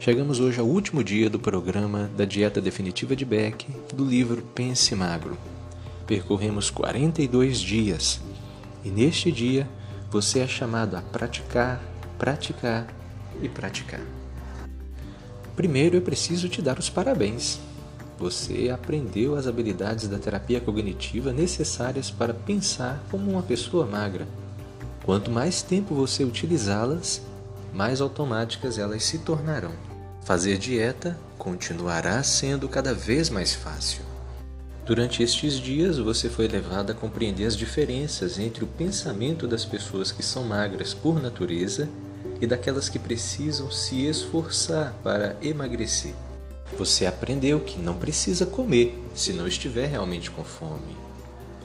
Chegamos hoje ao último dia do programa da Dieta Definitiva de Beck do livro Pense Magro. Percorremos 42 dias e neste dia você é chamado a praticar, praticar e praticar. Primeiro eu preciso te dar os parabéns. Você aprendeu as habilidades da terapia cognitiva necessárias para pensar como uma pessoa magra. Quanto mais tempo você utilizá-las, mais automáticas elas se tornarão. Fazer dieta continuará sendo cada vez mais fácil. Durante estes dias, você foi levado a compreender as diferenças entre o pensamento das pessoas que são magras por natureza e daquelas que precisam se esforçar para emagrecer. Você aprendeu que não precisa comer se não estiver realmente com fome.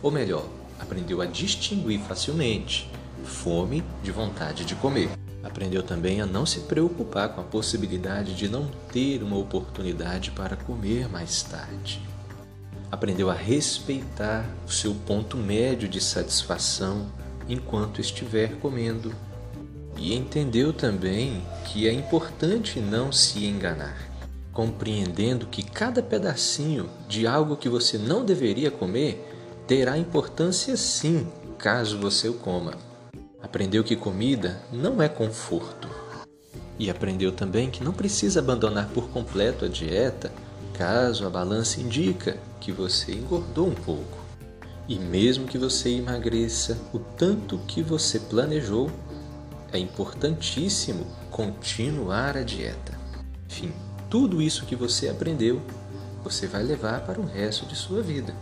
Ou melhor, aprendeu a distinguir facilmente fome de vontade de comer. Aprendeu também a não se preocupar com a possibilidade de não ter uma oportunidade para comer mais tarde. Aprendeu a respeitar o seu ponto médio de satisfação enquanto estiver comendo. E entendeu também que é importante não se enganar, compreendendo que cada pedacinho de algo que você não deveria comer terá importância sim, caso você o coma. Aprendeu que comida não é conforto. E aprendeu também que não precisa abandonar por completo a dieta caso a balança indica que você engordou um pouco. E mesmo que você emagreça o tanto que você planejou, é importantíssimo continuar a dieta. Enfim, tudo isso que você aprendeu, você vai levar para o resto de sua vida.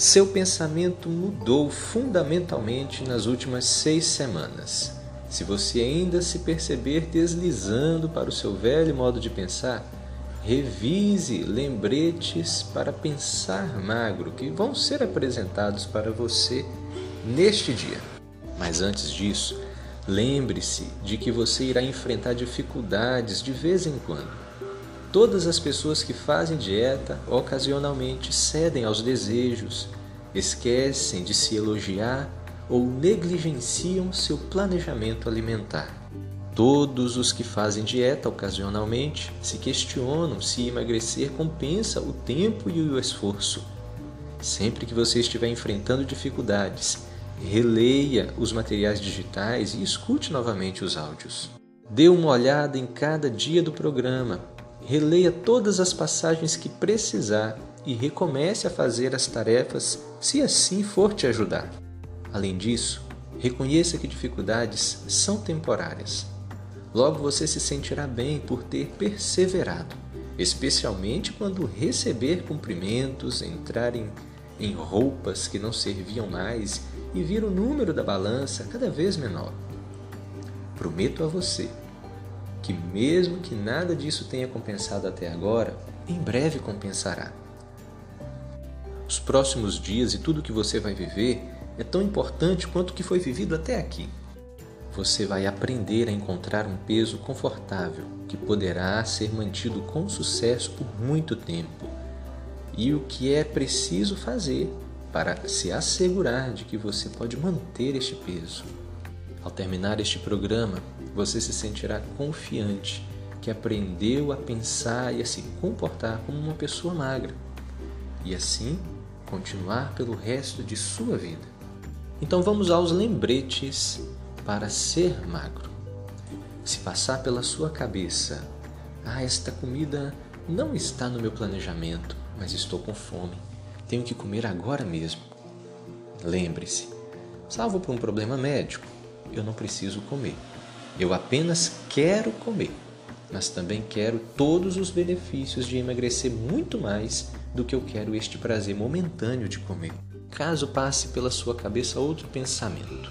Seu pensamento mudou fundamentalmente nas últimas seis semanas. Se você ainda se perceber deslizando para o seu velho modo de pensar, revise lembretes para pensar magro que vão ser apresentados para você neste dia. Mas antes disso, lembre-se de que você irá enfrentar dificuldades de vez em quando. Todas as pessoas que fazem dieta ocasionalmente cedem aos desejos, esquecem de se elogiar ou negligenciam seu planejamento alimentar. Todos os que fazem dieta ocasionalmente se questionam se emagrecer compensa o tempo e o esforço. Sempre que você estiver enfrentando dificuldades, releia os materiais digitais e escute novamente os áudios. Dê uma olhada em cada dia do programa Releia todas as passagens que precisar e recomece a fazer as tarefas se assim for te ajudar. Além disso, reconheça que dificuldades são temporárias. Logo você se sentirá bem por ter perseverado, especialmente quando receber cumprimentos, entrar em, em roupas que não serviam mais e vir o número da balança cada vez menor. Prometo a você que, mesmo que nada disso tenha compensado até agora, em breve compensará. Os próximos dias e tudo que você vai viver é tão importante quanto o que foi vivido até aqui. Você vai aprender a encontrar um peso confortável que poderá ser mantido com sucesso por muito tempo e o que é preciso fazer para se assegurar de que você pode manter este peso. Ao terminar este programa, você se sentirá confiante que aprendeu a pensar e a se comportar como uma pessoa magra e assim continuar pelo resto de sua vida. Então vamos aos lembretes para ser magro. Se passar pela sua cabeça, ah, esta comida não está no meu planejamento, mas estou com fome, tenho que comer agora mesmo. Lembre-se, salvo por um problema médico, eu não preciso comer. Eu apenas quero comer, mas também quero todos os benefícios de emagrecer muito mais do que eu quero este prazer momentâneo de comer. Caso passe pela sua cabeça outro pensamento,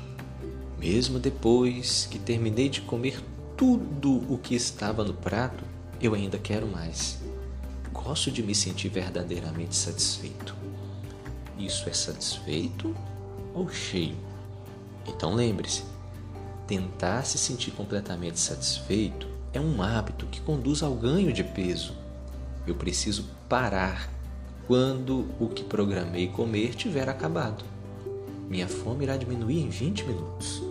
mesmo depois que terminei de comer tudo o que estava no prato, eu ainda quero mais. Gosto de me sentir verdadeiramente satisfeito. Isso é satisfeito ou cheio? Então lembre-se, Tentar se sentir completamente satisfeito é um hábito que conduz ao ganho de peso. Eu preciso parar quando o que programei comer tiver acabado. Minha fome irá diminuir em 20 minutos.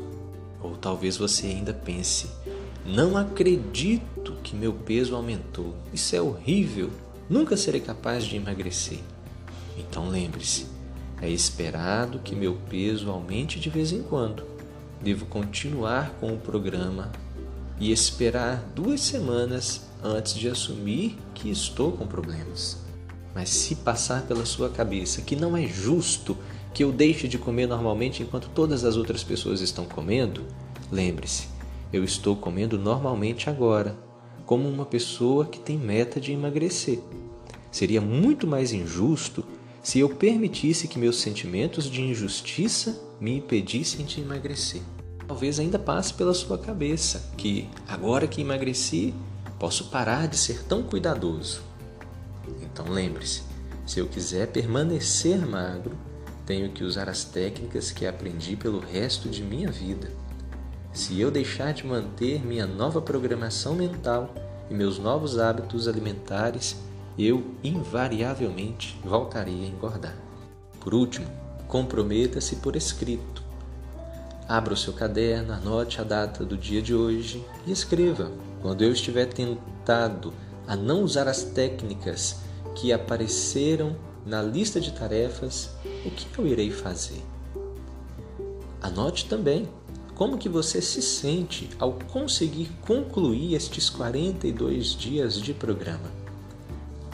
Ou talvez você ainda pense: não acredito que meu peso aumentou. Isso é horrível. Nunca serei capaz de emagrecer. Então lembre-se: é esperado que meu peso aumente de vez em quando. Devo continuar com o programa e esperar duas semanas antes de assumir que estou com problemas. Mas se passar pela sua cabeça que não é justo que eu deixe de comer normalmente enquanto todas as outras pessoas estão comendo, lembre-se, eu estou comendo normalmente agora, como uma pessoa que tem meta de emagrecer. Seria muito mais injusto se eu permitisse que meus sentimentos de injustiça me impedissem de emagrecer. Talvez ainda passe pela sua cabeça que, agora que emagreci, posso parar de ser tão cuidadoso. Então lembre-se: se eu quiser permanecer magro, tenho que usar as técnicas que aprendi pelo resto de minha vida. Se eu deixar de manter minha nova programação mental e meus novos hábitos alimentares, eu invariavelmente voltarei a engordar. Por último, comprometa-se por escrito. Abra o seu caderno, anote a data do dia de hoje e escreva. Quando eu estiver tentado a não usar as técnicas que apareceram na lista de tarefas, o que eu irei fazer? Anote também como que você se sente ao conseguir concluir estes 42 dias de programa.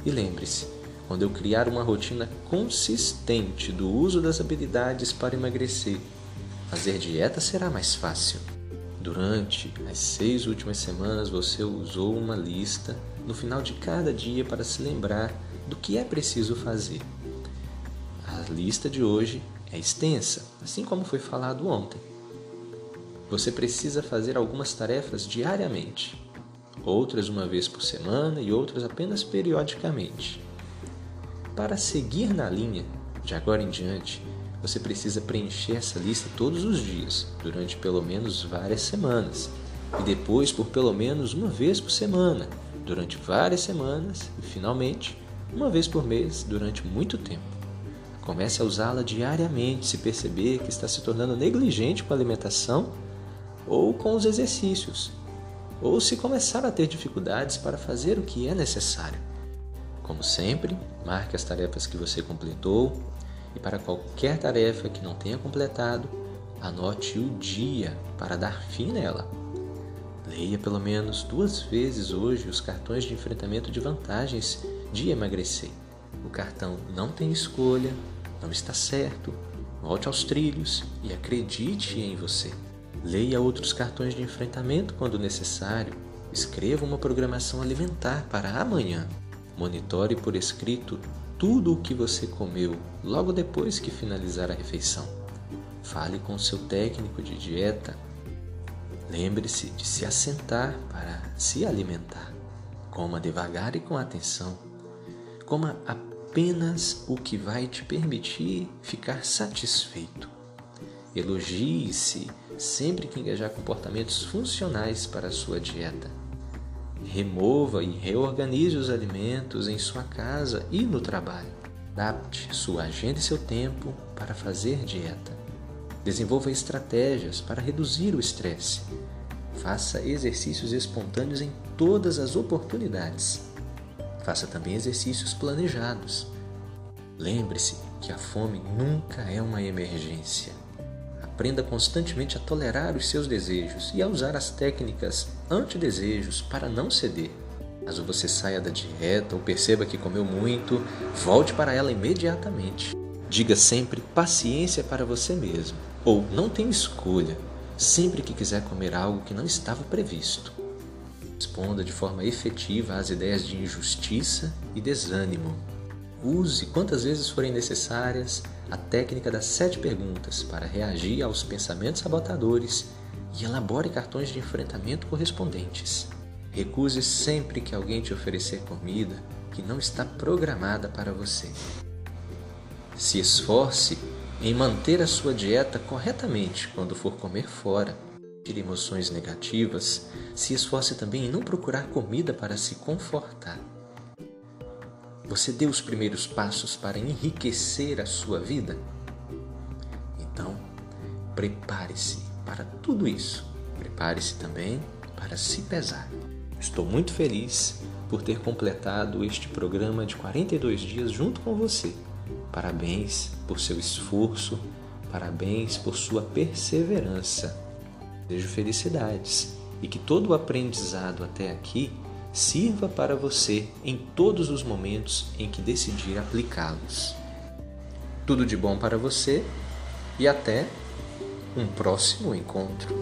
E lembre-se, quando eu criar uma rotina consistente do uso das habilidades para emagrecer, fazer dieta será mais fácil. Durante as seis últimas semanas, você usou uma lista no final de cada dia para se lembrar do que é preciso fazer. A lista de hoje é extensa, assim como foi falado ontem. Você precisa fazer algumas tarefas diariamente outras uma vez por semana e outras apenas periodicamente. Para seguir na linha, de agora em diante, você precisa preencher essa lista todos os dias, durante pelo menos várias semanas, e depois por pelo menos uma vez por semana, durante várias semanas, e finalmente, uma vez por mês, durante muito tempo. Comece a usá-la diariamente se perceber que está se tornando negligente com a alimentação ou com os exercícios, ou se começar a ter dificuldades para fazer o que é necessário. Como sempre, marque as tarefas que você completou e para qualquer tarefa que não tenha completado, anote o dia para dar fim nela. Leia pelo menos duas vezes hoje os cartões de enfrentamento de vantagens de emagrecer. O cartão não tem escolha, não está certo. Volte aos trilhos e acredite em você. Leia outros cartões de enfrentamento quando necessário. Escreva uma programação alimentar para amanhã. Monitore por escrito tudo o que você comeu logo depois que finalizar a refeição. Fale com seu técnico de dieta. Lembre-se de se assentar para se alimentar. Coma devagar e com atenção. Coma apenas o que vai te permitir ficar satisfeito. Elogie-se sempre que engajar comportamentos funcionais para a sua dieta. Remova e reorganize os alimentos em sua casa e no trabalho. Adapte sua agenda e seu tempo para fazer dieta. Desenvolva estratégias para reduzir o estresse. Faça exercícios espontâneos em todas as oportunidades. Faça também exercícios planejados. Lembre-se que a fome nunca é uma emergência. Aprenda constantemente a tolerar os seus desejos e a usar as técnicas anti-desejos para não ceder. Caso você saia da dieta ou perceba que comeu muito, volte para ela imediatamente. Diga sempre paciência para você mesmo, ou não tem escolha, sempre que quiser comer algo que não estava previsto. Responda de forma efetiva às ideias de injustiça e desânimo. Use quantas vezes forem necessárias a técnica das sete perguntas para reagir aos pensamentos sabotadores e elabore cartões de enfrentamento correspondentes. Recuse sempre que alguém te oferecer comida que não está programada para você. Se esforce em manter a sua dieta corretamente quando for comer fora. Tire emoções negativas. Se esforce também em não procurar comida para se confortar. Você deu os primeiros passos para enriquecer a sua vida? Então, prepare-se para tudo isso. Prepare-se também para se pesar. Estou muito feliz por ter completado este programa de 42 dias junto com você. Parabéns por seu esforço, parabéns por sua perseverança. Desejo felicidades e que todo o aprendizado até aqui sirva para você em todos os momentos em que decidir aplicá-los. Tudo de bom para você e até um próximo encontro.